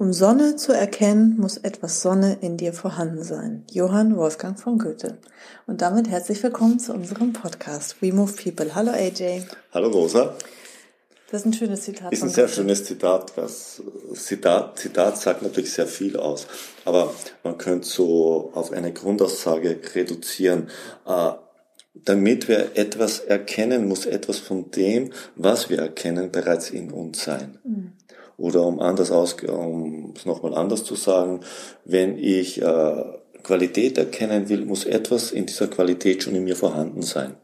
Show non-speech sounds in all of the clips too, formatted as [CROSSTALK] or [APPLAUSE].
Um Sonne zu erkennen, muss etwas Sonne in dir vorhanden sein. Johann Wolfgang von Goethe. Und damit herzlich willkommen zu unserem Podcast We Move People. Hallo AJ. Hallo Rosa. Das ist ein schönes Zitat. Ist ein sehr schönes Zitat. Das Zitat, Zitat sagt natürlich sehr viel aus. Aber man könnte so auf eine Grundaussage reduzieren. Äh, damit wir etwas erkennen, muss etwas von dem, was wir erkennen, bereits in uns sein. Mhm. Oder um anders aus, um es nochmal anders zu sagen, wenn ich äh, Qualität erkennen will, muss etwas in dieser Qualität schon in mir vorhanden sein.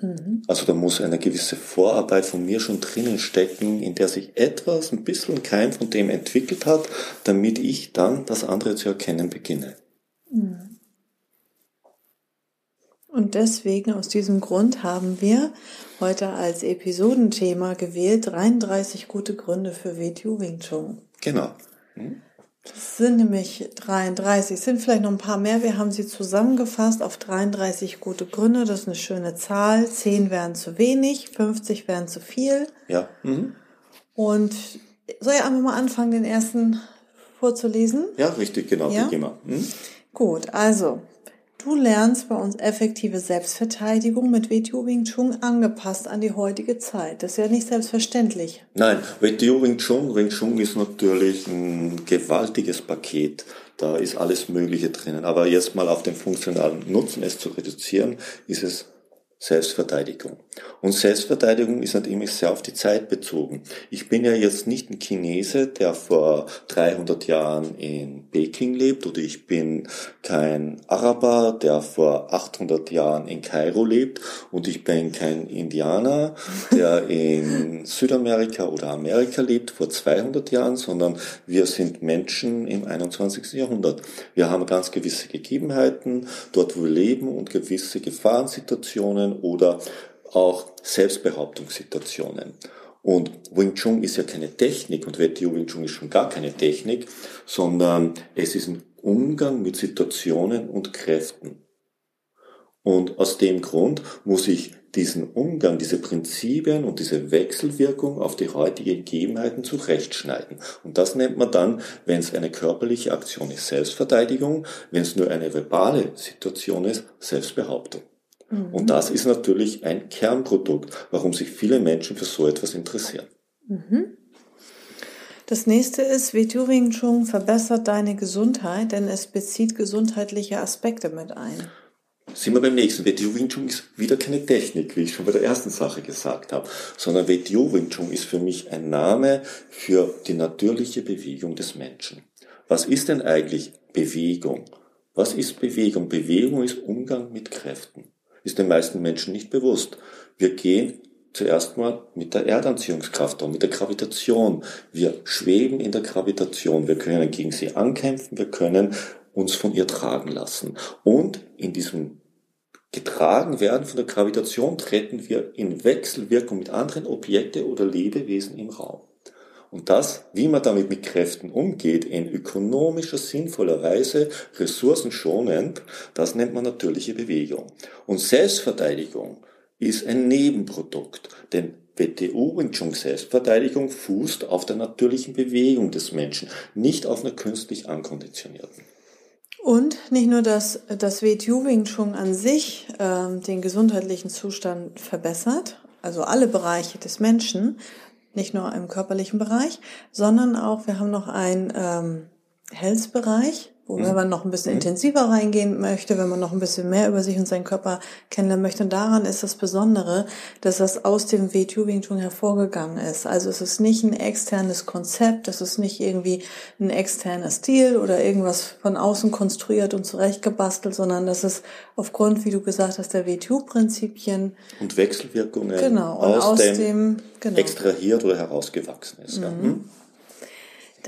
Mhm. Also da muss eine gewisse Vorarbeit von mir schon drinnen stecken, in der sich etwas, ein bisschen Keim von dem entwickelt hat, damit ich dann das andere zu erkennen beginne. Mhm. Und deswegen, aus diesem Grund, haben wir heute als Episodenthema gewählt 33 gute Gründe für WTU Wing Chun. Genau. Hm? Das sind nämlich 33, es sind vielleicht noch ein paar mehr. Wir haben sie zusammengefasst auf 33 gute Gründe. Das ist eine schöne Zahl. 10 wären zu wenig, 50 wären zu viel. Ja. Mhm. Und soll ich einfach mal anfangen, den ersten vorzulesen? Ja, richtig, genau, ja? wie immer. Mhm. Gut, also Du lernst bei uns effektive Selbstverteidigung mit WTO Wing Chun angepasst an die heutige Zeit. Das ist ja nicht selbstverständlich. Nein, WTO Wing Chun, Wing Chun ist natürlich ein gewaltiges Paket. Da ist alles Mögliche drinnen. Aber jetzt mal auf den funktionalen Nutzen es zu reduzieren, ist es Selbstverteidigung. Und Selbstverteidigung ist natürlich sehr auf die Zeit bezogen. Ich bin ja jetzt nicht ein Chinese, der vor 300 Jahren in Peking lebt, oder ich bin kein Araber, der vor 800 Jahren in Kairo lebt, und ich bin kein Indianer, der [LAUGHS] in Südamerika oder Amerika lebt vor 200 Jahren, sondern wir sind Menschen im 21. Jahrhundert. Wir haben ganz gewisse Gegebenheiten, dort wo wir leben und gewisse Gefahrensituationen, Situationen oder auch Selbstbehauptungssituationen. Und Wing Chun ist ja keine Technik und WTO Wing Chun ist schon gar keine Technik, sondern es ist ein Umgang mit Situationen und Kräften. Und aus dem Grund muss ich diesen Umgang, diese Prinzipien und diese Wechselwirkung auf die heutigen Gegebenheiten zurechtschneiden. Und das nennt man dann, wenn es eine körperliche Aktion ist, Selbstverteidigung, wenn es nur eine verbale Situation ist, Selbstbehauptung. Mhm. Und das ist natürlich ein Kernprodukt, warum sich viele Menschen für so etwas interessieren. Mhm. Das nächste ist, wie Wing Chun verbessert deine Gesundheit, denn es bezieht gesundheitliche Aspekte mit ein. Sind wir beim nächsten. WTO Wing Chun ist wieder keine Technik, wie ich schon bei der ersten Sache gesagt habe, sondern WTO Wing Chun ist für mich ein Name für die natürliche Bewegung des Menschen. Was ist denn eigentlich Bewegung? Was ist Bewegung? Bewegung ist Umgang mit Kräften ist den meisten Menschen nicht bewusst. Wir gehen zuerst mal mit der Erdanziehungskraft um, mit der Gravitation. Wir schweben in der Gravitation. Wir können gegen sie ankämpfen. Wir können uns von ihr tragen lassen. Und in diesem getragen werden von der Gravitation treten wir in Wechselwirkung mit anderen Objekten oder Lebewesen im Raum. Und das, wie man damit mit Kräften umgeht, in ökonomischer, sinnvoller Weise, ressourcenschonend, das nennt man natürliche Bewegung. Und Selbstverteidigung ist ein Nebenprodukt, denn WTU Wing Chun Selbstverteidigung fußt auf der natürlichen Bewegung des Menschen, nicht auf einer künstlich ankonditionierten. Und nicht nur, dass das WTU Wing Chun an sich äh, den gesundheitlichen Zustand verbessert, also alle Bereiche des Menschen, nicht nur im körperlichen Bereich, sondern auch, wir haben noch einen ähm, Health-Bereich, wo mhm. wenn man noch ein bisschen mhm. intensiver reingehen möchte, wenn man noch ein bisschen mehr über sich und seinen Körper kennenlernen möchte. Und daran ist das Besondere, dass das aus dem WTU Wing Chun hervorgegangen ist. Also es ist nicht ein externes Konzept, es ist nicht irgendwie ein externer Stil oder irgendwas von außen konstruiert und zurechtgebastelt, sondern das ist aufgrund, wie du gesagt hast, der WTU-Prinzipien und Wechselwirkungen genau, aus, aus dem, dem genau. extrahiert oder herausgewachsen ist. Mhm. Ja. Hm?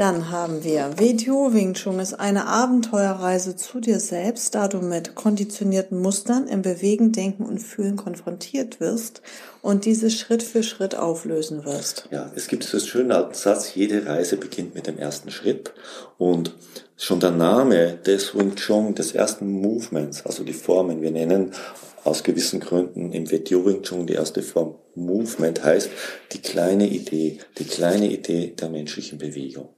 Dann haben wir WTO Wing Chun ist eine Abenteuerreise zu dir selbst, da du mit konditionierten Mustern im Bewegen, Denken und Fühlen konfrontiert wirst und diese Schritt für Schritt auflösen wirst. Ja, es gibt so einen schönen Satz, jede Reise beginnt mit dem ersten Schritt und schon der Name des Wing Chun, des ersten Movements, also die Formen, wir nennen aus gewissen Gründen im WTO Wing Chun die erste Form Movement heißt die kleine Idee, die kleine Idee der menschlichen Bewegung.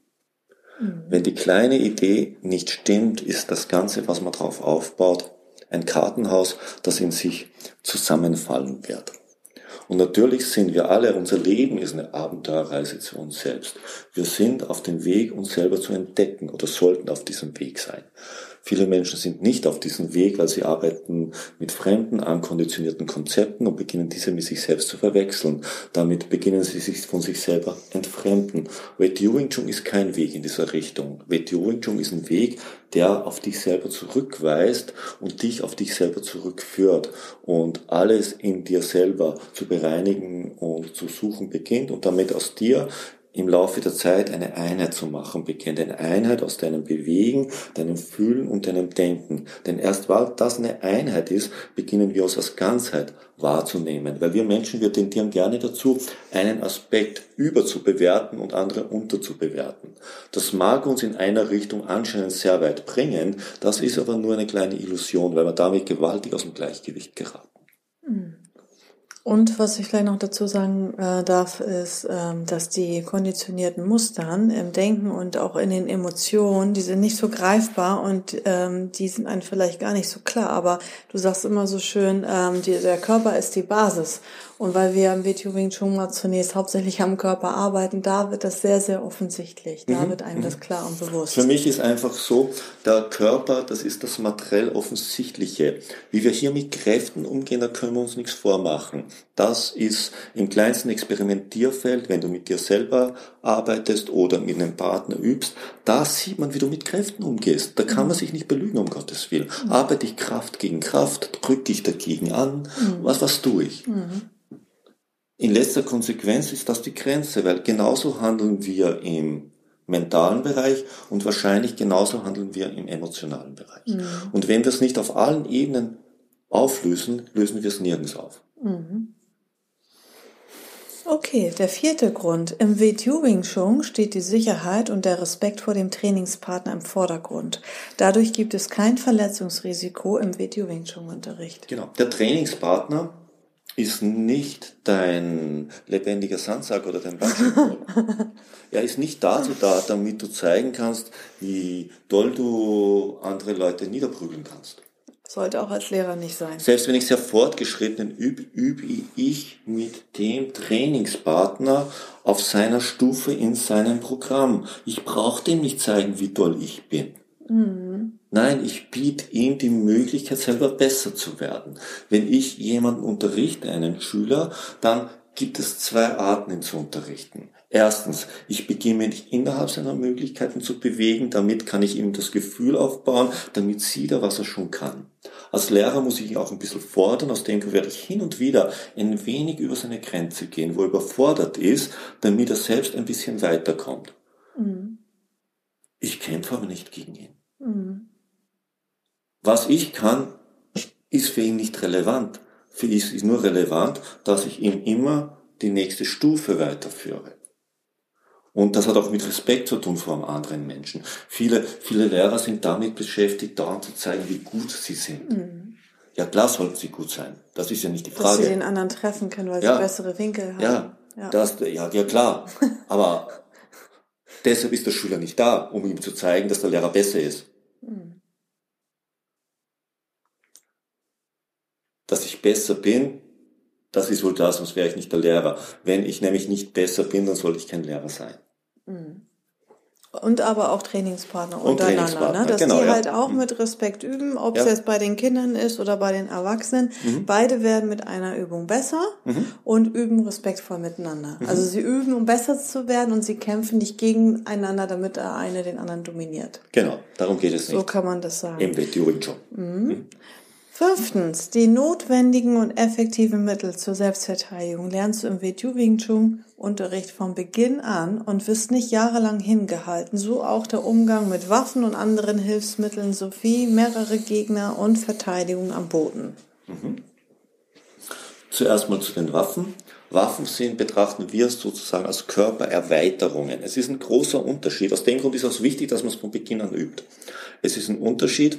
Mhm. Wenn die kleine Idee nicht stimmt, ist das Ganze, was man drauf aufbaut, ein Kartenhaus, das in sich zusammenfallen wird. Und natürlich sind wir alle, unser Leben ist eine Abenteuerreise zu uns selbst. Wir sind auf dem Weg, uns selber zu entdecken oder sollten auf diesem Weg sein. Viele Menschen sind nicht auf diesem Weg, weil sie arbeiten mit fremden, ankonditionierten Konzepten und beginnen diese mit sich selbst zu verwechseln. Damit beginnen sie sich von sich selber entfremden. WTO Wing Chun ist kein Weg in dieser Richtung. WTO Wing Chun ist ein Weg, der auf dich selber zurückweist und dich auf dich selber zurückführt und alles in dir selber zu bereinigen und zu suchen beginnt und damit aus dir im Laufe der Zeit eine Einheit zu machen beginnt. Eine Einheit aus deinem Bewegen, deinem Fühlen und deinem Denken. Denn erst weil das eine Einheit ist, beginnen wir uns als Ganzheit wahrzunehmen. Weil wir Menschen, wir tendieren gerne dazu, einen Aspekt überzubewerten und andere unterzubewerten. Das mag uns in einer Richtung anscheinend sehr weit bringen, das ist aber nur eine kleine Illusion, weil wir damit gewaltig aus dem Gleichgewicht geraten. Mhm. Und was ich vielleicht noch dazu sagen äh, darf, ist, ähm, dass die konditionierten Mustern im Denken und auch in den Emotionen, die sind nicht so greifbar und ähm, die sind einem vielleicht gar nicht so klar. Aber du sagst immer so schön, ähm, die, der Körper ist die Basis. Und weil wir im WTO Wing Chun mal zunächst hauptsächlich am Körper arbeiten, da wird das sehr, sehr offensichtlich. Da mhm. wird einem das klar und bewusst. Für mich ist einfach so, der Körper, das ist das materiell Offensichtliche. Wie wir hier mit Kräften umgehen, da können wir uns nichts vormachen. Das ist im kleinsten Experimentierfeld, wenn du mit dir selber arbeitest oder mit einem Partner übst, da sieht man, wie du mit Kräften umgehst. Da kann man mhm. sich nicht belügen, um Gottes Willen. Arbeite ich Kraft gegen Kraft, drück dich dagegen an. Mhm. Was, was tue ich? Mhm. In letzter Konsequenz ist das die Grenze, weil genauso handeln wir im mentalen Bereich und wahrscheinlich genauso handeln wir im emotionalen Bereich. Mhm. Und wenn wir es nicht auf allen Ebenen auflösen, lösen wir es nirgends auf. Mhm. Okay, der vierte Grund. Im WTU Wing Chun steht die Sicherheit und der Respekt vor dem Trainingspartner im Vordergrund. Dadurch gibt es kein Verletzungsrisiko im WTU Wing Chun Unterricht. Genau. Der Trainingspartner ist nicht dein lebendiger Sandsack oder dein Basketball. [LAUGHS] er ist nicht dazu da, damit du zeigen kannst, wie doll du andere Leute niederprügeln kannst. Sollte auch als Lehrer nicht sein. Selbst wenn ich sehr fortgeschritten übe, übe ich mit dem Trainingspartner auf seiner Stufe in seinem Programm. Ich brauche dem nicht zeigen, wie toll ich bin. Mhm. Nein, ich biete ihm die Möglichkeit, selber besser zu werden. Wenn ich jemanden unterrichte, einen Schüler, dann gibt es zwei Arten, ihn zu unterrichten. Erstens, ich beginne mich innerhalb seiner Möglichkeiten zu bewegen, damit kann ich ihm das Gefühl aufbauen, damit sieht er, was er schon kann. Als Lehrer muss ich ihn auch ein bisschen fordern, aus dem werde ich hin und wieder ein wenig über seine Grenze gehen, wo er überfordert ist, damit er selbst ein bisschen weiterkommt. Mhm. Ich kämpfe aber nicht gegen ihn. Mhm. Was ich kann, ist für ihn nicht relevant. Für ihn ist nur relevant, dass ich ihm immer die nächste Stufe weiterführe. Und das hat auch mit Respekt zu tun vor einem anderen Menschen. Viele, viele Lehrer sind damit beschäftigt, dauernd zu zeigen, wie gut sie sind. Mhm. Ja, klar sollten sie gut sein. Das ist ja nicht die Frage. Dass sie den anderen treffen können, weil ja. sie bessere Winkel haben. Ja, ja. Das, ja, ja klar. [LAUGHS] Aber deshalb ist der Schüler nicht da, um ihm zu zeigen, dass der Lehrer besser ist. Mhm. dass ich besser bin, das ist wohl das, sonst wäre ich nicht der Lehrer. Wenn ich nämlich nicht besser bin, dann sollte ich kein Lehrer sein. Mhm. Und aber auch Trainingspartner und untereinander, ne? Trainingspartner. ne? dass genau, die halt auch mhm. mit Respekt üben, ob ja. es jetzt bei den Kindern ist oder bei den Erwachsenen. Mhm. Beide werden mit einer Übung besser mhm. und üben respektvoll miteinander. Mhm. Also sie üben, um besser zu werden und sie kämpfen nicht gegeneinander, damit der eine den anderen dominiert. Genau, darum geht es nicht. So kann man das sagen. Im Wetturing schon. Fünftens, die notwendigen und effektiven Mittel zur Selbstverteidigung lernst du im WTU Wing Chun Unterricht von Beginn an und wirst nicht jahrelang hingehalten. So auch der Umgang mit Waffen und anderen Hilfsmitteln sowie mehrere Gegner und Verteidigung am Boden. Mhm. Zuerst mal zu den Waffen. Waffen sind, betrachten wir sozusagen als Körpererweiterungen. Es ist ein großer Unterschied. Aus dem Grund ist es wichtig, dass man es von Beginn an übt. Es ist ein Unterschied,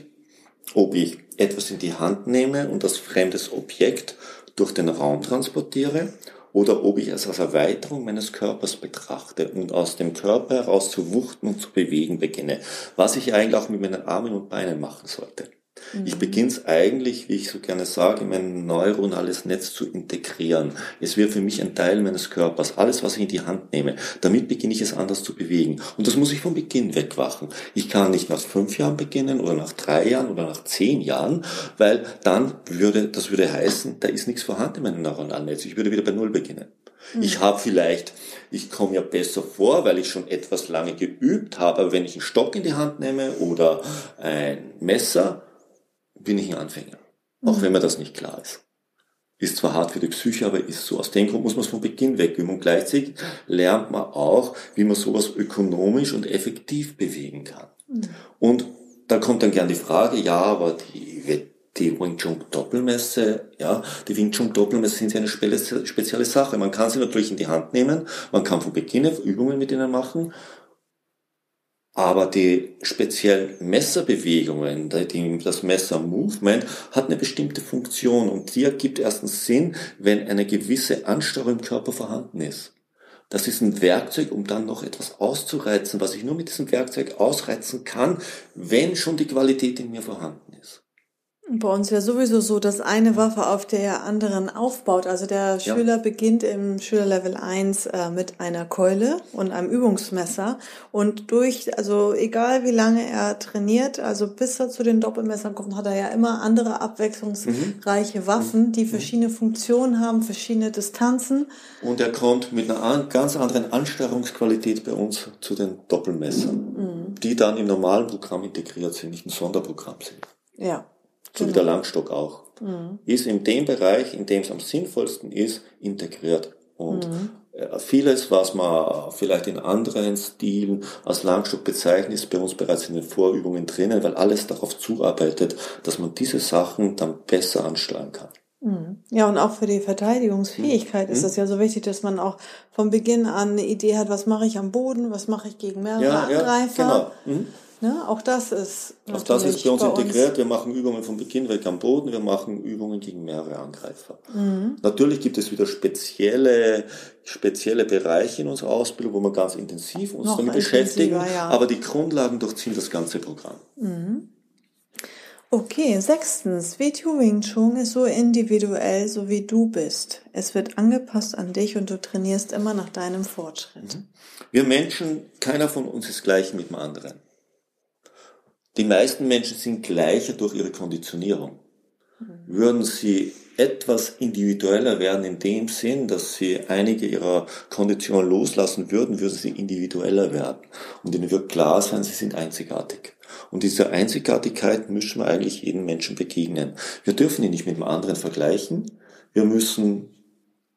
ob ich etwas in die Hand nehme und das fremdes Objekt durch den Raum transportiere oder ob ich es als Erweiterung meines Körpers betrachte und aus dem Körper heraus zu wuchten und zu bewegen beginne, was ich eigentlich auch mit meinen Armen und Beinen machen sollte. Mhm. Ich beginne es eigentlich, wie ich so gerne sage, mein neuronales Netz zu integrieren. Es wird für mich ein Teil meines Körpers, alles, was ich in die Hand nehme. Damit beginne ich es anders zu bewegen. Und das muss ich vom Beginn wegwachen. Ich kann nicht nach fünf Jahren beginnen oder nach drei Jahren oder nach zehn Jahren, weil dann würde, das würde heißen, da ist nichts vorhanden in meinem neuronalen Netz. Ich würde wieder bei Null beginnen. Mhm. Ich habe vielleicht, ich komme ja besser vor, weil ich schon etwas lange geübt habe, aber wenn ich einen Stock in die Hand nehme oder ein Messer, bin ich ein Anfänger. Auch mhm. wenn mir das nicht klar ist. Ist zwar hart für die Psyche, aber ist so. Aus dem Grund muss man es von Beginn weg üben. Und gleichzeitig lernt man auch, wie man sowas ökonomisch und effektiv bewegen kann. Mhm. Und da kommt dann gern die Frage, ja, aber die, die Wing Chun Doppelmesse, ja, die Wing Chun Doppelmesse sind ja eine spezielle Sache. Man kann sie natürlich in die Hand nehmen, man kann von Beginn Übungen mit ihnen machen aber die speziellen Messerbewegungen, das Messer-Movement hat eine bestimmte Funktion und die ergibt erstens Sinn, wenn eine gewisse Ansteuerung im Körper vorhanden ist. Das ist ein Werkzeug, um dann noch etwas auszureizen, was ich nur mit diesem Werkzeug ausreizen kann, wenn schon die Qualität in mir vorhanden ist. Bei uns wäre sowieso so, dass eine Waffe auf der anderen aufbaut. Also der Schüler ja. beginnt im Schülerlevel 1 äh, mit einer Keule und einem Übungsmesser und durch, also egal wie lange er trainiert, also bis er zu den Doppelmessern kommt, hat er ja immer andere abwechslungsreiche mhm. Waffen, die mhm. verschiedene Funktionen haben, verschiedene Distanzen. Und er kommt mit einer ganz anderen Ansteuerungsqualität bei uns zu den Doppelmessern, mhm. die dann im normalen Programm integriert sind, nicht ein Sonderprogramm sind. Ja so genau. wie der Langstock auch, mhm. ist in dem Bereich, in dem es am sinnvollsten ist, integriert. Und mhm. Äh, vieles, was man vielleicht in anderen Stilen als Langstock bezeichnet, ist bei uns bereits in den Vorübungen drinnen, weil alles darauf zuarbeitet, dass man diese Sachen dann besser ansteuern kann. Mhm. Ja, und auch für die Verteidigungsfähigkeit mhm. ist es ja so wichtig, dass man auch von Beginn an eine Idee hat, was mache ich am Boden, was mache ich gegen mehrere ja, Angreifer. Ja, genau. Mhm. Ne? Auch das ist Auch das ist bei uns bei integriert. Uns. Wir machen Übungen von Beginn weg am Boden. Wir machen Übungen gegen mehrere Angreifer. Mhm. Natürlich gibt es wieder spezielle, spezielle Bereiche in unserer Ausbildung, wo wir ganz intensiv uns Noch damit beschäftigen. Ja. Aber die Grundlagen durchziehen das ganze Programm. Mhm. Okay, sechstens, WTO Wing Chun ist so individuell, so wie du bist. Es wird angepasst an dich und du trainierst immer nach deinem Fortschritt. Mhm. Wir Menschen, keiner von uns ist gleich mit dem anderen. Die meisten Menschen sind gleicher durch ihre Konditionierung. Würden sie etwas individueller werden in dem Sinn, dass sie einige ihrer Konditionen loslassen würden, würden sie individueller werden. Und ihnen wird klar sein, sie sind einzigartig. Und dieser Einzigartigkeit müssen wir eigentlich jedem Menschen begegnen. Wir dürfen ihn nicht mit dem anderen vergleichen. Wir müssen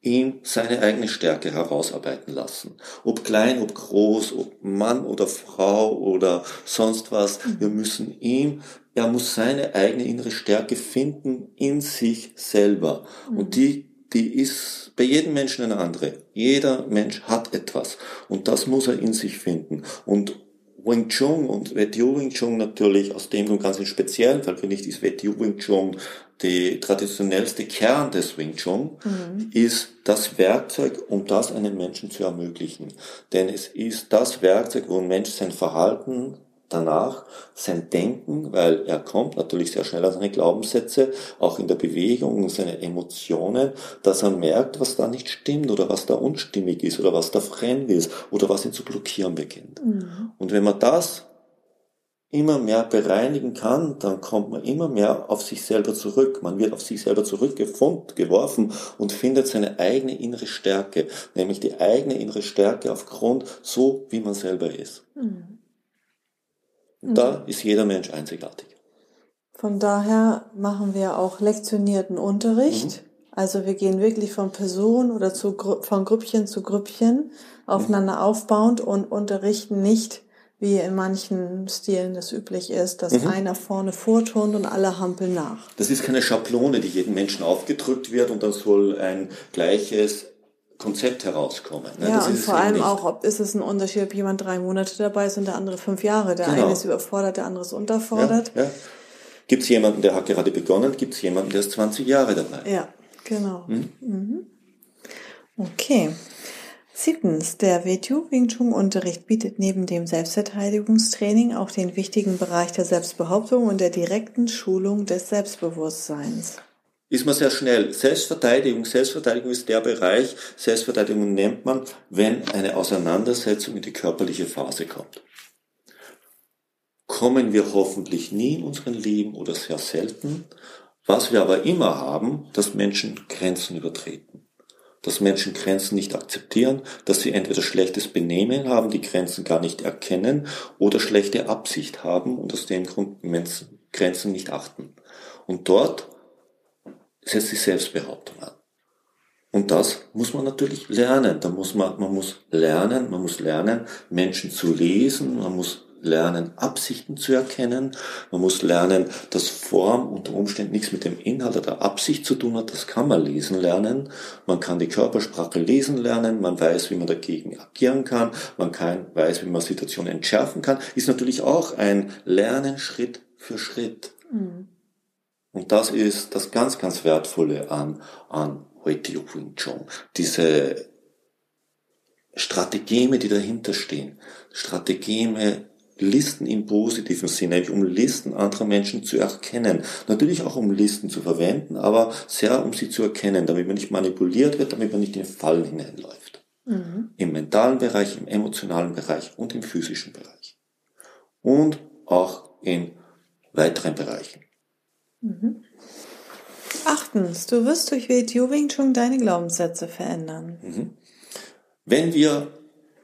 ihm seine eigene Stärke herausarbeiten lassen. Ob klein, ob groß, ob Mann oder Frau oder sonst was. Mhm. Wir müssen ihm, er muss seine eigene innere Stärke finden in sich selber. Und mhm. die, die ist bei jedem Menschen eine andere. Jeder Mensch hat etwas. Und das muss er in sich finden. Und Wing Chun und WTO Wing Chun natürlich aus dem Grund ganz im speziellen Fall finde ich ist WTO Wing Chun die traditionellste Kern des Wing Chun mhm. ist das Werkzeug, um das einem Menschen zu ermöglichen. Denn es ist das Werkzeug, wo ein Mensch sein Verhalten danach, sein Denken, weil er kommt natürlich sehr schnell an seine Glaubenssätze, auch in der Bewegung und seine Emotionen, dass er merkt, was da nicht stimmt oder was da unstimmig ist oder was da fremd ist oder was ihn zu blockieren beginnt. Mhm. Und wenn man das immer mehr bereinigen kann, dann kommt man immer mehr auf sich selber zurück. Man wird auf sich selber zurückgeworfen und findet seine eigene innere Stärke, nämlich die eigene innere Stärke aufgrund so, wie man selber ist. Mhm. Da ist jeder Mensch einzigartig. Von daher machen wir auch lektionierten Unterricht. Mhm. Also wir gehen wirklich von Person oder zu, von Grüppchen zu Grüppchen aufeinander mhm. aufbauend und unterrichten nicht, wie in manchen Stilen das üblich ist, dass mhm. einer vorne vorturnt und alle hampeln nach. Das ist keine Schablone, die jedem Menschen aufgedrückt wird und dann soll ein gleiches Konzept herauskommen. Ne? Ja, und vor allem nicht. auch, ob ist es ein Unterschied, ob jemand drei Monate dabei ist und der andere fünf Jahre. Der genau. eine ist überfordert, der andere ist unterfordert. Ja, ja. Gibt es jemanden, der hat gerade begonnen, gibt es jemanden, der ist 20 Jahre dabei. Ja, genau. Hm? Mhm. Okay. Siebtens, der WTU Wing Chun Unterricht bietet neben dem Selbstverteidigungstraining auch den wichtigen Bereich der Selbstbehauptung und der direkten Schulung des Selbstbewusstseins ist man sehr schnell. Selbstverteidigung, Selbstverteidigung ist der Bereich, Selbstverteidigung nennt man, wenn eine Auseinandersetzung in die körperliche Phase kommt. Kommen wir hoffentlich nie in unserem Leben oder sehr selten. Was wir aber immer haben, dass Menschen Grenzen übertreten. Dass Menschen Grenzen nicht akzeptieren, dass sie entweder schlechtes Benehmen haben, die Grenzen gar nicht erkennen oder schlechte Absicht haben und aus dem Grund Grenzen nicht achten. Und dort setzt die Selbstbehauptung an. Und das muss man natürlich lernen. Da muss man, man muss lernen, man muss lernen, Menschen zu lesen, man muss lernen, Absichten zu erkennen. Man muss lernen, dass Form unter Umständen nichts mit dem Inhalt oder Absicht zu tun hat. Das kann man lesen lernen. Man kann die Körpersprache lesen lernen. Man weiß, wie man dagegen agieren kann. Man kann, weiß, wie man Situationen entschärfen kann. Ist natürlich auch ein Lernen Schritt für Schritt. Mhm. Und das ist das ganz, ganz Wertvolle an, an Huitio Wing Chun. Diese Strategeme, die dahinter stehen. Strategeme, Listen im positiven Sinne, nämlich um Listen anderer Menschen zu erkennen. Natürlich auch um Listen zu verwenden, aber sehr um sie zu erkennen, damit man nicht manipuliert wird, damit man nicht in Fallen hineinläuft. Mhm. Im mentalen Bereich, im emotionalen Bereich und im physischen Bereich. Und auch in weiteren Bereichen. Mhm. Achtens, du wirst durch WTU Wing Chun deine Glaubenssätze verändern. Mhm. Wenn wir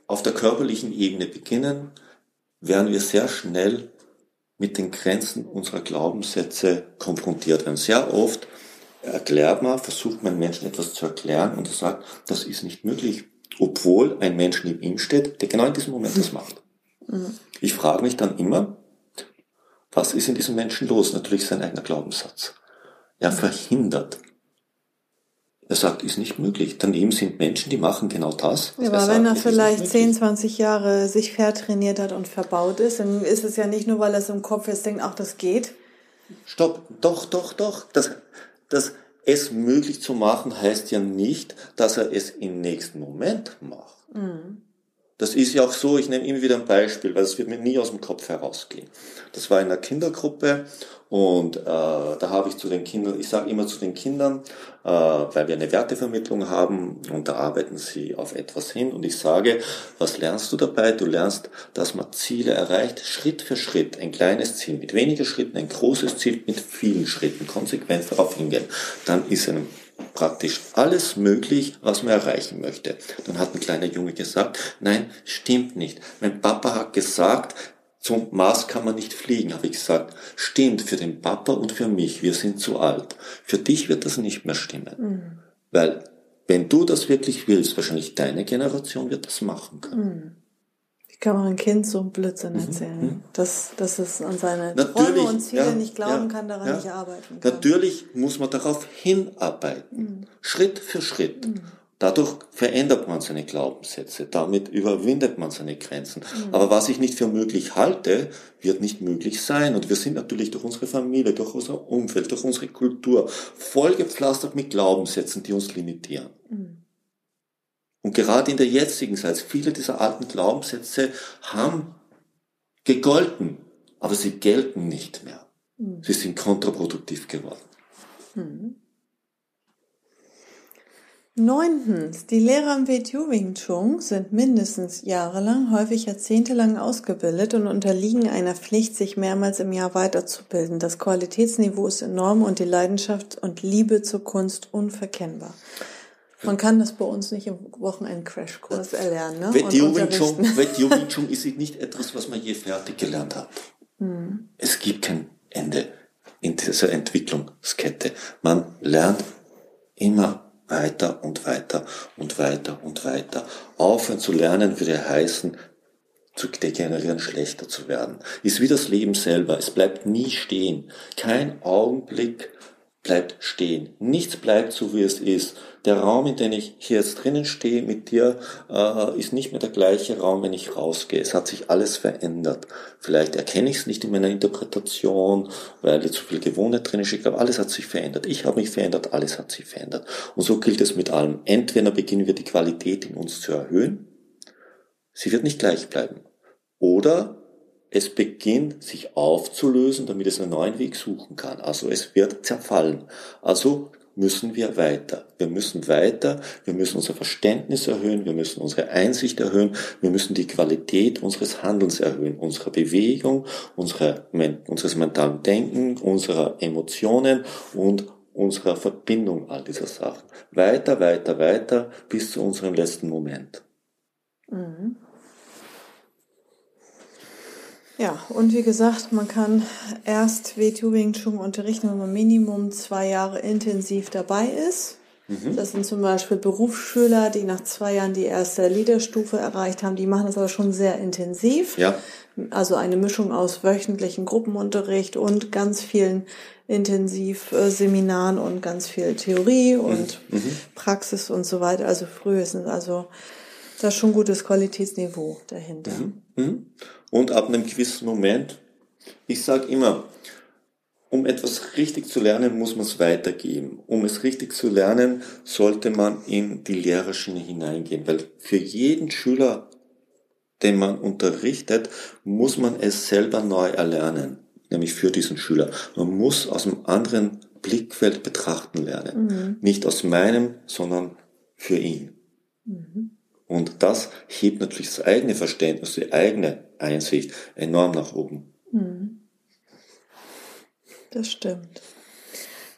auf der körperlichen Ebene beginnen, werden wir sehr schnell mit den Grenzen unserer Glaubenssätze konfrontiert werden. Sehr oft erklärt man, versucht man Menschen etwas zu erklären und er sagt, das ist nicht möglich, obwohl ein Mensch neben ihm steht, der genau in diesem Moment das macht. Mhm. Ich frage mich dann immer, was ist in diesem Menschen los? Natürlich sein eigener Glaubenssatz. Er verhindert. Er sagt, ist nicht möglich. Daneben sind Menschen, die machen genau das. Ja, aber er wenn sagt, er vielleicht 10, 20 Jahre sich vertrainiert hat und verbaut ist, dann ist es ja nicht nur, weil er es im Kopf jetzt denkt, ach, das geht. Stopp, doch, doch, doch. Das, das es möglich zu machen heißt ja nicht, dass er es im nächsten Moment macht. Mhm. Das ist ja auch so, ich nehme immer wieder ein Beispiel, weil es wird mir nie aus dem Kopf herausgehen. Das war in einer Kindergruppe und äh, da habe ich zu den Kindern, ich sage immer zu den Kindern, äh, weil wir eine Wertevermittlung haben und da arbeiten sie auf etwas hin und ich sage, was lernst du dabei? Du lernst, dass man Ziele erreicht, Schritt für Schritt, ein kleines Ziel mit weniger Schritten, ein großes Ziel mit vielen Schritten, konsequent darauf hingehen. Dann ist einem praktisch alles möglich, was man erreichen möchte. Dann hat ein kleiner Junge gesagt, nein, stimmt nicht. Mein Papa hat gesagt, zum Mars kann man nicht fliegen, habe ich gesagt. Stimmt für den Papa und für mich, wir sind zu alt. Für dich wird das nicht mehr stimmen. Mhm. Weil wenn du das wirklich willst, wahrscheinlich deine Generation wird das machen können. Mhm kann man ein Kind so ein Blödsinn mhm. erzählen, mhm. dass, dass es an seine Natürlich, Träume und Ziele ja, nicht glauben ja, kann, daran ja. nicht arbeiten kann. Natürlich muss man darauf hinarbeiten, mhm. Schritt für Schritt. Mhm. Dadurch verändert man seine Glaubenssätze, damit überwindet man seine Grenzen. Mhm. Aber was ich nicht für möglich halte, wird nicht möglich sein. Und wir sind natürlich durch unsere Familie, durch unser Umfeld, durch unsere Kultur vollgepflastert mit Glaubenssätzen, die uns limitieren. Mhm. Und gerade in der jetzigen Zeit, viele dieser alten Glaubenssätze haben gegolten, aber sie gelten nicht mehr. Mhm. Sie sind kontraproduktiv geworden. Neuntens, die Lehrer im WTU Wing Chun sind mindestens jahrelang, häufig jahrzehntelang ausgebildet und unterliegen einer Pflicht, sich mehrmals im Jahr weiterzubilden. Das Qualitätsniveau ist enorm und die Leidenschaft und Liebe zur Kunst unverkennbar. Man kann das bei uns nicht im Wochenend-Crashkurs erlernen. Ne? Wing Chun ist nicht etwas, was man je fertig gelernt hat. Hm. Es gibt kein Ende in eine Entwicklungskette. Man lernt immer weiter und weiter und weiter und weiter. Aufhören zu lernen würde heißen, zu degenerieren, schlechter zu werden. Ist wie das Leben selber. Es bleibt nie stehen. Kein Augenblick bleibt stehen. Nichts bleibt so, wie es ist. Der Raum, in dem ich hier jetzt drinnen stehe mit dir, äh, ist nicht mehr der gleiche Raum, wenn ich rausgehe. Es hat sich alles verändert. Vielleicht erkenne ich es nicht in meiner Interpretation, weil zu viel Gewohnheit drin ist. Ich glaube, alles hat sich verändert. Ich habe mich verändert, alles hat sich verändert. Und so gilt es mit allem. Entweder beginnen wir die Qualität in uns zu erhöhen, sie wird nicht gleich bleiben. Oder es beginnt sich aufzulösen, damit es einen neuen Weg suchen kann. Also es wird zerfallen. Also müssen wir weiter. Wir müssen weiter, wir müssen unser Verständnis erhöhen, wir müssen unsere Einsicht erhöhen, wir müssen die Qualität unseres Handelns erhöhen, unserer Bewegung, unserer, unseres mentalen Denken, unserer Emotionen und unserer Verbindung all dieser Sachen. Weiter, weiter, weiter bis zu unserem letzten Moment. Mhm. Ja, und wie gesagt, man kann erst WTU Wing Chun unterrichten, wenn man Minimum zwei Jahre intensiv dabei ist. Mhm. Das sind zum Beispiel Berufsschüler, die nach zwei Jahren die erste Leaderstufe erreicht haben. Die machen das aber schon sehr intensiv. Ja. Also eine Mischung aus wöchentlichen Gruppenunterricht und ganz vielen Intensivseminaren und ganz viel Theorie und mhm. mhm. Praxis und so weiter. Also frühestens, also da ist schon ein gutes Qualitätsniveau dahinter. Mhm. Mhm und ab einem gewissen Moment, ich sage immer, um etwas richtig zu lernen, muss man es weitergeben. Um es richtig zu lernen, sollte man in die Lehrerschiene hineingehen, weil für jeden Schüler, den man unterrichtet, muss man es selber neu erlernen, nämlich für diesen Schüler. Man muss aus einem anderen Blickfeld betrachten lernen. Mhm. Nicht aus meinem, sondern für ihn. Mhm. Und das hebt natürlich das eigene Verständnis, die eigene Einsicht enorm nach oben. Hm. Das stimmt.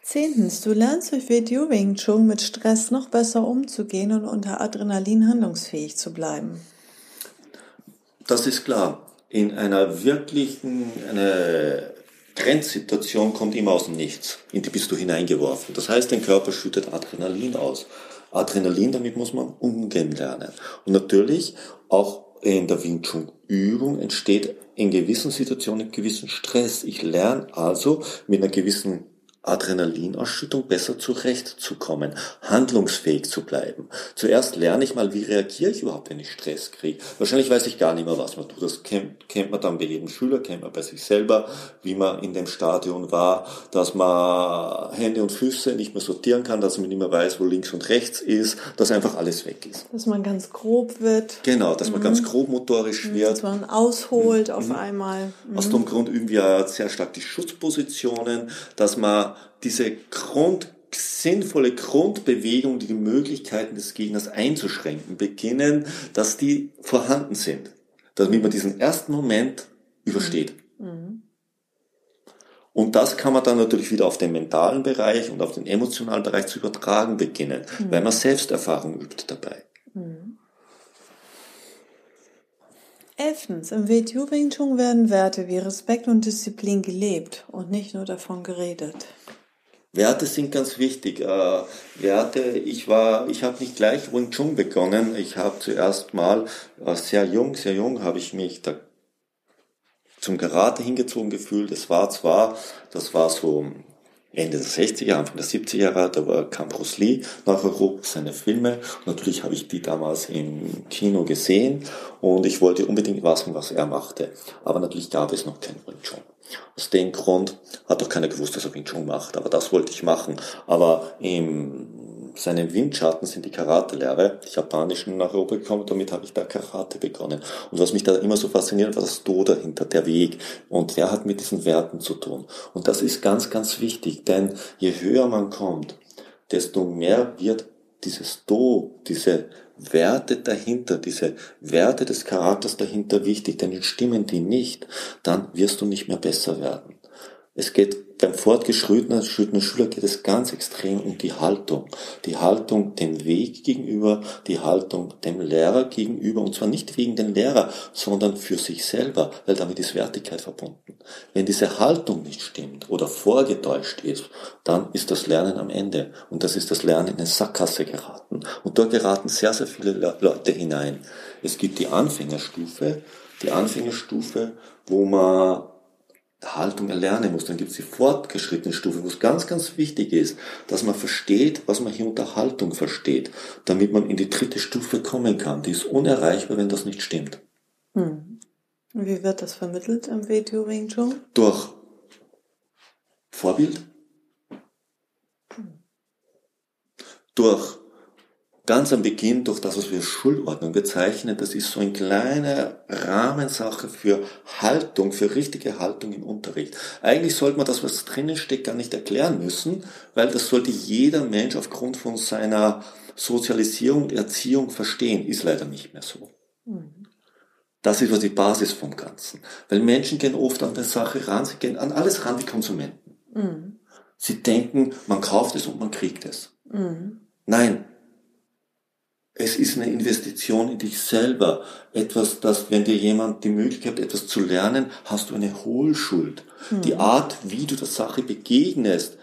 Zehntens, du lernst durch Video Wing Chun mit Stress noch besser umzugehen und unter Adrenalin handlungsfähig zu bleiben. Das ist klar. In einer wirklichen, eine Grenzsituation kommt immer aus dem Nichts. In die bist du hineingeworfen. Das heißt, dein Körper schüttet Adrenalin aus. Adrenalin, damit muss man umgehen lernen. Und natürlich auch in der Wing Chun Übung entsteht in gewissen Situationen gewissen Stress. Ich lerne also mit einer gewissen Adrenalinausschüttung besser zurechtzukommen, handlungsfähig zu bleiben. Zuerst lerne ich mal, wie reagiere ich überhaupt, wenn ich Stress kriege. Wahrscheinlich weiß ich gar nicht mehr, was man tut. Das kennt, kennt man dann bei jedem Schüler, kennt man bei sich selber, wie man in dem Stadion war, dass man Hände und Füße nicht mehr sortieren kann, dass man nicht mehr weiß, wo links und rechts ist, dass einfach alles weg ist. Dass man ganz grob wird. Genau, dass man mhm. ganz grob motorisch mhm, wird. Dass man ausholt mhm. auf einmal. Mhm. Aus dem Grund üben wir sehr stark die Schutzpositionen, dass man diese Grund, sinnvolle Grundbewegung, die die Möglichkeiten des Gegners einzuschränken beginnen, dass die vorhanden sind, damit man diesen ersten Moment übersteht. Mhm. Und das kann man dann natürlich wieder auf den mentalen Bereich und auf den emotionalen Bereich zu übertragen beginnen, mhm. weil man Selbsterfahrung übt dabei. Mhm. Elftens, im WTU Wing Chun werden Werte wie Respekt und Disziplin gelebt und nicht nur davon geredet. Werte sind ganz wichtig. Äh, Werte, ich war, ich habe nicht gleich Wing Chun begonnen. Ich habe zuerst mal äh, sehr jung, sehr jung habe ich mich da zum Karate hingezogen gefühlt. Es war zwar, das war so Ende der 60er, Anfang der 70er Jahre, da war, kam Bruce Lee nach Europa, seine Filme. Und natürlich habe ich die damals im Kino gesehen und ich wollte unbedingt wissen, was er machte. Aber natürlich gab es noch kein Wing Chun. Aus dem Grund hat doch keiner gewusst, dass er Wing Chun macht, aber das wollte ich machen. Aber im seinen Windschatten sind die Karate-Lehre, die japanischen nach Europa gekommen, damit habe ich da Karate begonnen. Und was mich da immer so fasziniert, war das Do dahinter, der Weg. Und der hat mit diesen Werten zu tun. Und das ist ganz, ganz wichtig, denn je höher man kommt, desto mehr wird dieses Do, diese Werte dahinter, diese Werte des Charakters dahinter wichtig, denn stimmen die nicht, dann wirst du nicht mehr besser werden. Es geht beim fortgeschrittenen Schüler geht es ganz extrem um die Haltung. Die Haltung dem Weg gegenüber, die Haltung dem Lehrer gegenüber, und zwar nicht wegen den Lehrer, sondern für sich selber, weil damit ist Wertigkeit verbunden. Wenn diese Haltung nicht stimmt oder vorgetäuscht ist, dann ist das Lernen am Ende. Und das ist das Lernen in eine Sackgasse geraten. Und dort geraten sehr, sehr viele Leute hinein. Es gibt die Anfängerstufe, die Anfängerstufe, wo man Haltung erlernen muss. Dann gibt es die fortgeschrittene Stufe, wo es ganz, ganz wichtig ist, dass man versteht, was man hier unter Haltung versteht, damit man in die dritte Stufe kommen kann. Die ist unerreichbar, wenn das nicht stimmt. Hm. Wie wird das vermittelt im WTO Wing Chun? Durch Vorbild, durch ganz am Beginn durch das, was wir Schulordnung bezeichnen, das ist so eine kleine Rahmensache für Haltung, für richtige Haltung im Unterricht. Eigentlich sollte man das, was drinnen steckt, gar nicht erklären müssen, weil das sollte jeder Mensch aufgrund von seiner Sozialisierung und Erziehung verstehen. Ist leider nicht mehr so. Das ist die Basis vom Ganzen. Weil Menschen gehen oft an der Sache ran, sie gehen an alles ran wie Konsumenten. Mhm. Sie denken, man kauft es und man kriegt es. Mhm. Nein, es ist eine Investition in dich selber. Etwas, das, wenn dir jemand die Möglichkeit hat, etwas zu lernen, hast du eine Hohlschuld. Mhm. Die Art, wie du der Sache begegnest,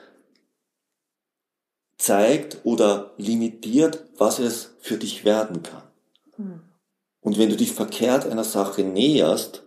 zeigt oder limitiert, was es für dich werden kann. Mhm. Und wenn du dich verkehrt einer Sache näherst,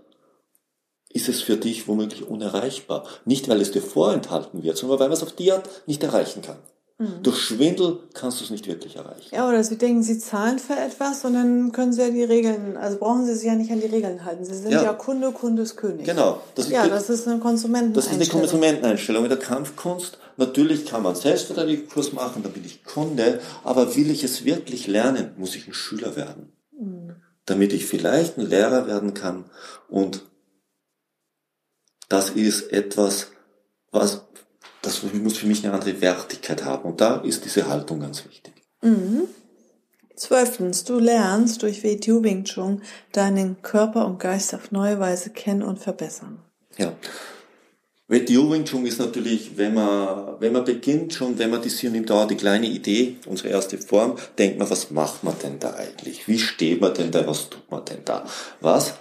ist es für dich womöglich unerreichbar. Nicht, weil es dir vorenthalten wird, sondern weil man es auf die Art nicht erreichen kann. Mhm. Durch Schwindel kannst du es nicht wirklich erreichen. Ja, oder Sie denken, Sie zahlen für etwas und dann können Sie ja die Regeln, also brauchen Sie sich ja nicht an die Regeln halten. Sie sind ja, ja Kunde, Kunde ist König. Genau. Das ja, das ist eine Konsumenteneinstellung. Das ist eine Konsumenteneinstellung. Mit der Kampfkunst, natürlich kann man Selbstverteidigungskurs machen, da bin ich Kunde, aber will ich es wirklich lernen, muss ich ein Schüler werden. Mhm. Damit ich vielleicht ein Lehrer werden kann und das ist etwas, was das muss für mich eine andere Wertigkeit haben. Und da ist diese Haltung ganz wichtig. Mhm. Zwölftens, du lernst durch WTU Wing Chun deinen Körper und Geist auf neue Weise kennen und verbessern. Ja. WTU Wing Chun ist natürlich, wenn man, wenn man beginnt schon, wenn man die hier nimmt, da die kleine Idee, unsere erste Form, denkt man, was macht man denn da eigentlich? Wie steht man denn da? Was tut man denn da? Was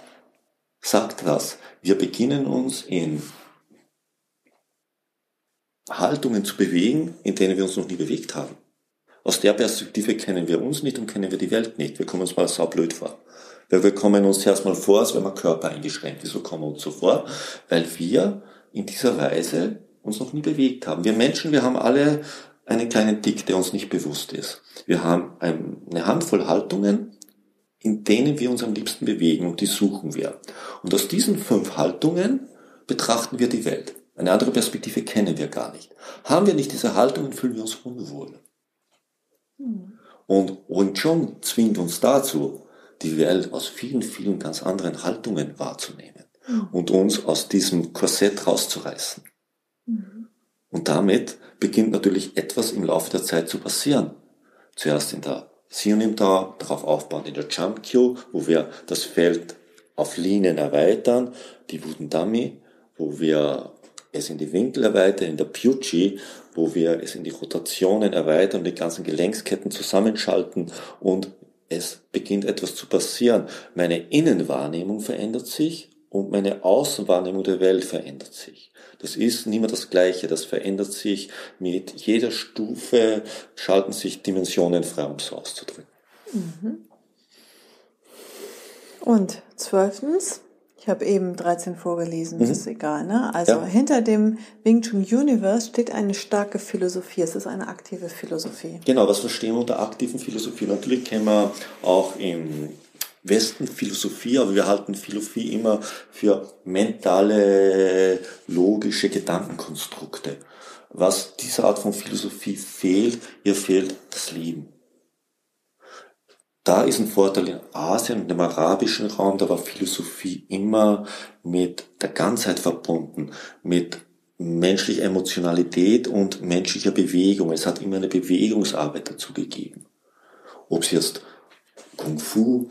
sagt das? Wir beginnen uns in Haltungen zu bewegen, in denen wir uns noch nie bewegt haben. Aus der Perspektive kennen wir uns nicht und kennen wir die Welt nicht. Wir kommen uns mal saublöd vor. Weil wir kommen uns erstmal vor, als wäre mein Körper eingeschränkt ist. So kommen wir uns so vor, weil wir in dieser Weise uns noch nie bewegt haben. Wir Menschen, wir haben alle einen kleinen Tick, der uns nicht bewusst ist. Wir haben eine Handvoll Haltungen, in denen wir uns am liebsten bewegen und die suchen wir. Und aus diesen fünf Haltungen betrachten wir die Welt. Eine andere Perspektive kennen wir gar nicht. Haben wir nicht diese Haltung, fühlen wir uns unwohl. Mhm. Und Wing Chun zwingt uns dazu, die Welt aus vielen, vielen ganz anderen Haltungen wahrzunehmen mhm. und uns aus diesem Korsett rauszureißen. Mhm. Und damit beginnt natürlich etwas im Laufe der Zeit zu passieren. Zuerst in der Sionim da, darauf aufbauen in der Jump Queue, wo wir das Feld auf Linien erweitern, die Wooden Dummy, wo wir es in die Winkel erweitern, in der Pucci, wo wir es in die Rotationen erweitern, die ganzen Gelenksketten zusammenschalten und es beginnt etwas zu passieren. Meine Innenwahrnehmung verändert sich und meine Außenwahrnehmung der Welt verändert sich. Das ist nicht mehr das Gleiche, das verändert sich mit jeder Stufe, schalten sich Dimensionen frei, um es so auszudrücken. Mhm. Und zwölftens, ich habe eben 13 vorgelesen, mhm. ist egal, ne? Also ja. hinter dem Wing Chun Universe steht eine starke Philosophie. Es ist eine aktive Philosophie. Genau, was verstehen wir unter aktiven Philosophie? Natürlich kennen wir auch im Westen Philosophie, aber wir halten Philosophie immer für mentale, logische Gedankenkonstrukte. Was dieser Art von Philosophie fehlt, ihr fehlt das Leben. Da ist ein Vorteil in Asien und im arabischen Raum, da war Philosophie immer mit der Ganzheit verbunden, mit menschlicher Emotionalität und menschlicher Bewegung. Es hat immer eine Bewegungsarbeit dazu gegeben. Ob es jetzt Kung Fu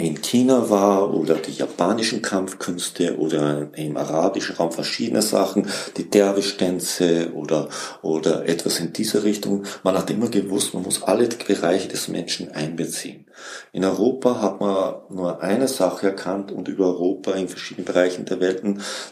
in China war oder die japanischen Kampfkünste oder im arabischen Raum verschiedene Sachen, die Derwisch-Tänze oder, oder etwas in dieser Richtung. Man hat immer gewusst, man muss alle Bereiche des Menschen einbeziehen. In Europa hat man nur eine Sache erkannt und über Europa in verschiedenen Bereichen der Welt,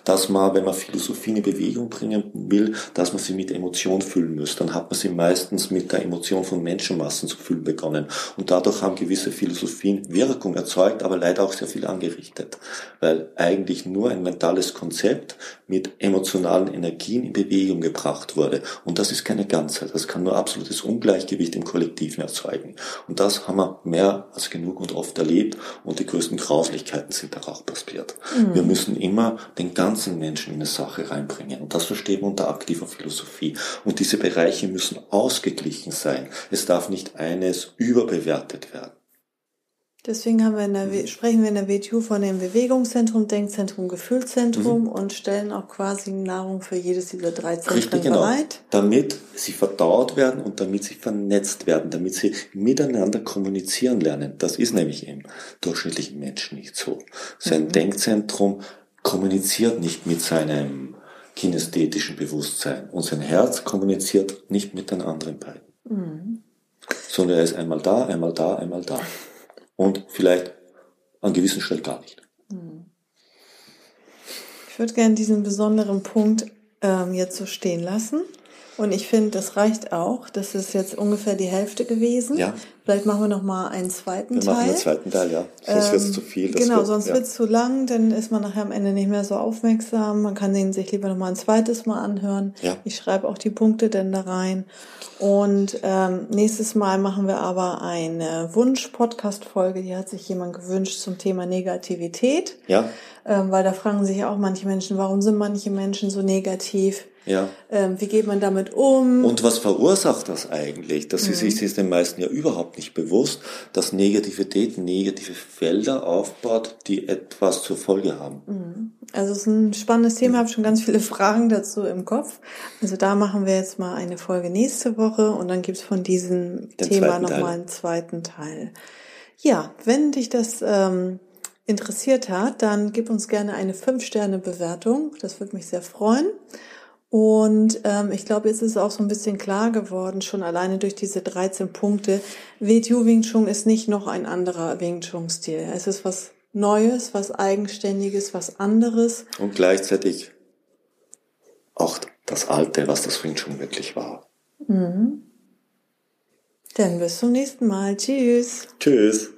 dass man, wenn man Philosophie in Bewegung bringen will, dass man sie mit Emotion füllen muss. Dann hat man sie meistens mit der Emotion von Menschenmassen zu füllen begonnen. Und dadurch haben gewisse Philosophien Wirkung erzeugt, aber leider auch sehr viel angerichtet. Weil eigentlich nur ein mentales Konzept mit emotionalen Energien in Bewegung gebracht wurde. Und das ist keine Ganzheit. Das kann nur absolutes Ungleichgewicht im Kollektiven erzeugen. Und das haben wir mehr als genug und oft erlebt und die größten Grauslichkeiten sind darauf passiert. Mhm. Wir müssen immer den ganzen Menschen in eine Sache reinbringen und das verstehen wir unter aktiver Philosophie. Und diese Bereiche müssen ausgeglichen sein. Es darf nicht eines überbewertet werden. Deswegen haben wir in der, sprechen wir in der WTU von dem Bewegungszentrum, Denkzentrum, Gefühlszentrum mhm. und stellen auch quasi Nahrung für jedes dieser drei Zentren Richtig, genau. bereit. Damit sie verdauert werden und damit sie vernetzt werden, damit sie miteinander kommunizieren lernen. Das ist nämlich im durchschnittlichen Menschen nicht so. Sein mhm. Denkzentrum kommuniziert nicht mit seinem kinästhetischen Bewusstsein und sein Herz kommuniziert nicht mit den anderen beiden. Mhm. Sondern er ist einmal da, einmal da, einmal da und vielleicht an gewissen Stellen gar nicht. Ich würde gerne diesen besonderen Punkt ähm, jetzt so stehen lassen. Und ich finde, das reicht auch. Das ist jetzt ungefähr die Hälfte gewesen. Ja. Vielleicht machen wir noch mal einen zweiten wir Teil. Wir machen einen zweiten Teil, ja. Sonst ähm, wird es zu viel. genau, wird, sonst ja. wird es zu lang. Dann ist man nachher am Ende nicht mehr so aufmerksam. Man kann den sich lieber noch mal ein zweites Mal anhören. Ja. Ich schreibe auch die Punkte dann da rein. Und ähm, nächstes Mal machen wir aber eine Wunsch-Podcast-Folge. Die hat sich jemand gewünscht zum Thema Negativität. Ja. Ähm, weil da fragen sich auch manche Menschen, warum sind manche Menschen so negativ? Ja. Ähm, wie geht man damit um? Und was verursacht das eigentlich? Das mhm. ist, ist, ist den meisten ja überhaupt nicht bewusst, dass Negativität negative Felder aufbaut, die etwas zur Folge haben. Mhm. Also es ist ein spannendes Thema, ich habe schon ganz viele Fragen dazu im Kopf. Also da machen wir jetzt mal eine Folge nächste Woche und dann gibt's von diesem Den Thema nochmal einen zweiten Teil. Ja, wenn dich das ähm, interessiert hat, dann gib uns gerne eine 5-Sterne-Bewertung. Das würde mich sehr freuen. Und ähm, ich glaube, jetzt ist auch so ein bisschen klar geworden, schon alleine durch diese 13 Punkte. WTU Wing Chun ist nicht noch ein anderer Wing Chun Stil. Es ist was Neues, was Eigenständiges, was anderes. Und gleichzeitig auch das Alte, was das Wing Chun wirklich war. Mhm. Dann bis zum nächsten Mal. Tschüss. Tschüss.